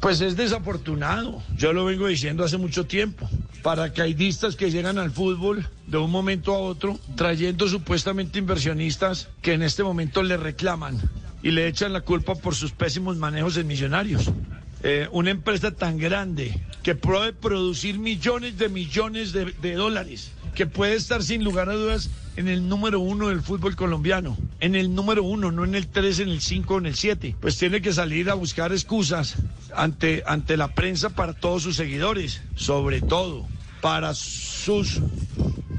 Pues es desafortunado, yo lo vengo diciendo hace mucho tiempo. Paracaidistas que llegan al fútbol de un momento a otro, trayendo supuestamente inversionistas que en este momento le reclaman y le echan la culpa por sus pésimos manejos en millonarios. Eh, una empresa tan grande que puede producir millones de millones de, de dólares, que puede estar sin lugar a dudas en el número uno del fútbol colombiano, en el número uno, no en el tres, en el cinco, en el siete. Pues tiene que salir a buscar excusas ante, ante la prensa para todos sus seguidores, sobre todo para sus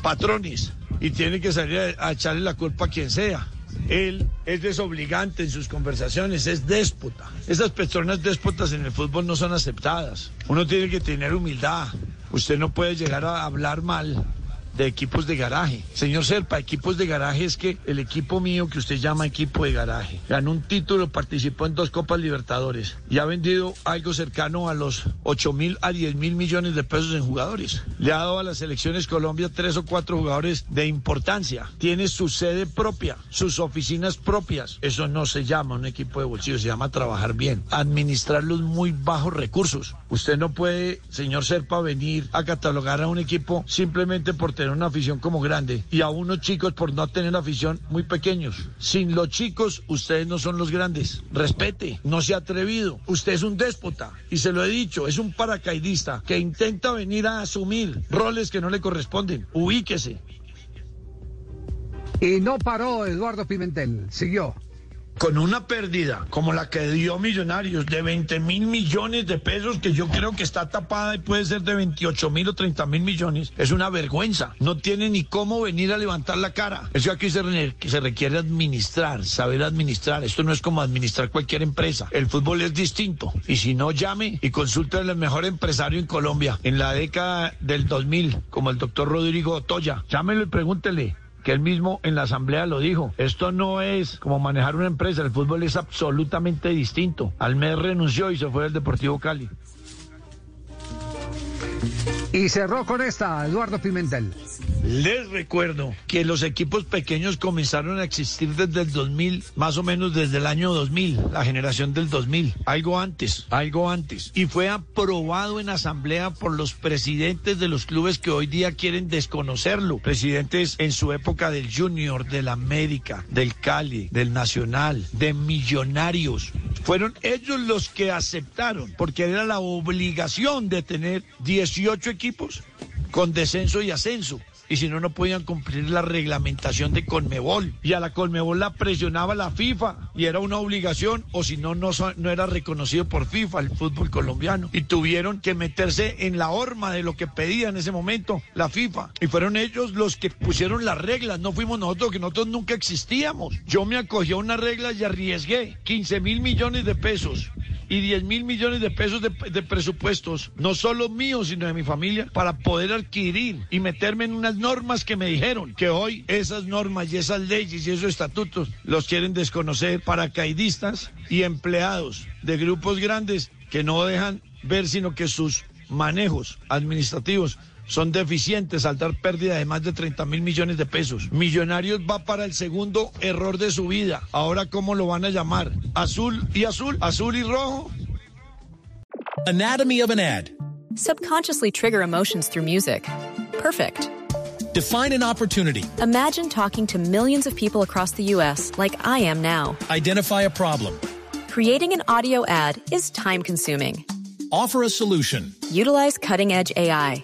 patrones, y tiene que salir a, a echarle la culpa a quien sea. Él es desobligante en sus conversaciones, es déspota. Esas personas déspotas en el fútbol no son aceptadas. Uno tiene que tener humildad. Usted no puede llegar a hablar mal de equipos de garaje. Señor Serpa, equipos de garaje es que el equipo mío que usted llama equipo de garaje ganó un título, participó en dos Copas Libertadores y ha vendido algo cercano a los 8 mil a 10 mil millones de pesos en jugadores. Le ha dado a las selecciones Colombia tres o cuatro jugadores de importancia. Tiene su sede propia, sus oficinas propias. Eso no se llama un equipo de bolsillo, se llama trabajar bien, administrar los muy bajos recursos. Usted no puede, señor Serpa, venir a catalogar a un equipo simplemente por tener una afición como grande y a unos chicos por no tener afición muy pequeños. Sin los chicos, ustedes no son los grandes. Respete, no se ha atrevido. Usted es un déspota y se lo he dicho, es un paracaidista que intenta venir a asumir roles que no le corresponden. Ubíquese. Y no paró Eduardo Pimentel, siguió. Con una pérdida como la que dio Millonarios de 20 mil millones de pesos, que yo creo que está tapada y puede ser de 28 mil o 30 mil millones, es una vergüenza. No tiene ni cómo venir a levantar la cara. Eso aquí se, se requiere administrar, saber administrar. Esto no es como administrar cualquier empresa. El fútbol es distinto. Y si no, llame y consulte al mejor empresario en Colombia en la década del 2000, como el doctor Rodrigo Otoya. Llámelo y pregúntele que él mismo en la asamblea lo dijo. Esto no es como manejar una empresa, el fútbol es absolutamente distinto. Almed renunció y se fue del Deportivo Cali. Y cerró con esta Eduardo Pimentel. Les recuerdo que los equipos pequeños comenzaron a existir desde el 2000, más o menos desde el año 2000, la generación del 2000, algo antes, algo antes. Y fue aprobado en asamblea por los presidentes de los clubes que hoy día quieren desconocerlo. Presidentes en su época del Junior, del América, del Cali, del Nacional, de Millonarios. Fueron ellos los que aceptaron, porque era la obligación de tener 18 equipos con descenso y ascenso. Y si no, no podían cumplir la reglamentación de Conmebol. Y a la Conmebol la presionaba la FIFA. Y era una obligación, o si no, no, no era reconocido por FIFA el fútbol colombiano. Y tuvieron que meterse en la horma de lo que pedía en ese momento la FIFA. Y fueron ellos los que pusieron las reglas. No fuimos nosotros, que nosotros nunca existíamos. Yo me acogí a una regla y arriesgué 15 mil millones de pesos y 10 mil millones de pesos de, presupuestos, no solo míos, sino de mi familia, para poder adquirir y meterme en unas normas que me dijeron que hoy esas normas y esas leyes y esos estatutos los quieren desconocer paracaidistas y empleados de grupos grandes que no dejan ver sino que sus manejos administrativos son deficientes al dar pérdida de más de 30 mil millones de pesos. Millonarios va para el segundo error de su vida. Ahora, ¿cómo lo van a llamar? ¿Azul y azul? ¿Azul y rojo? Anatomy of an ad. Subconsciously trigger emotions through music. Perfect. Define an opportunity. Imagine talking to millions of people across the U.S. like I am now. Identify a problem. Creating an audio ad is time consuming. Offer a solution. Utilize cutting edge AI.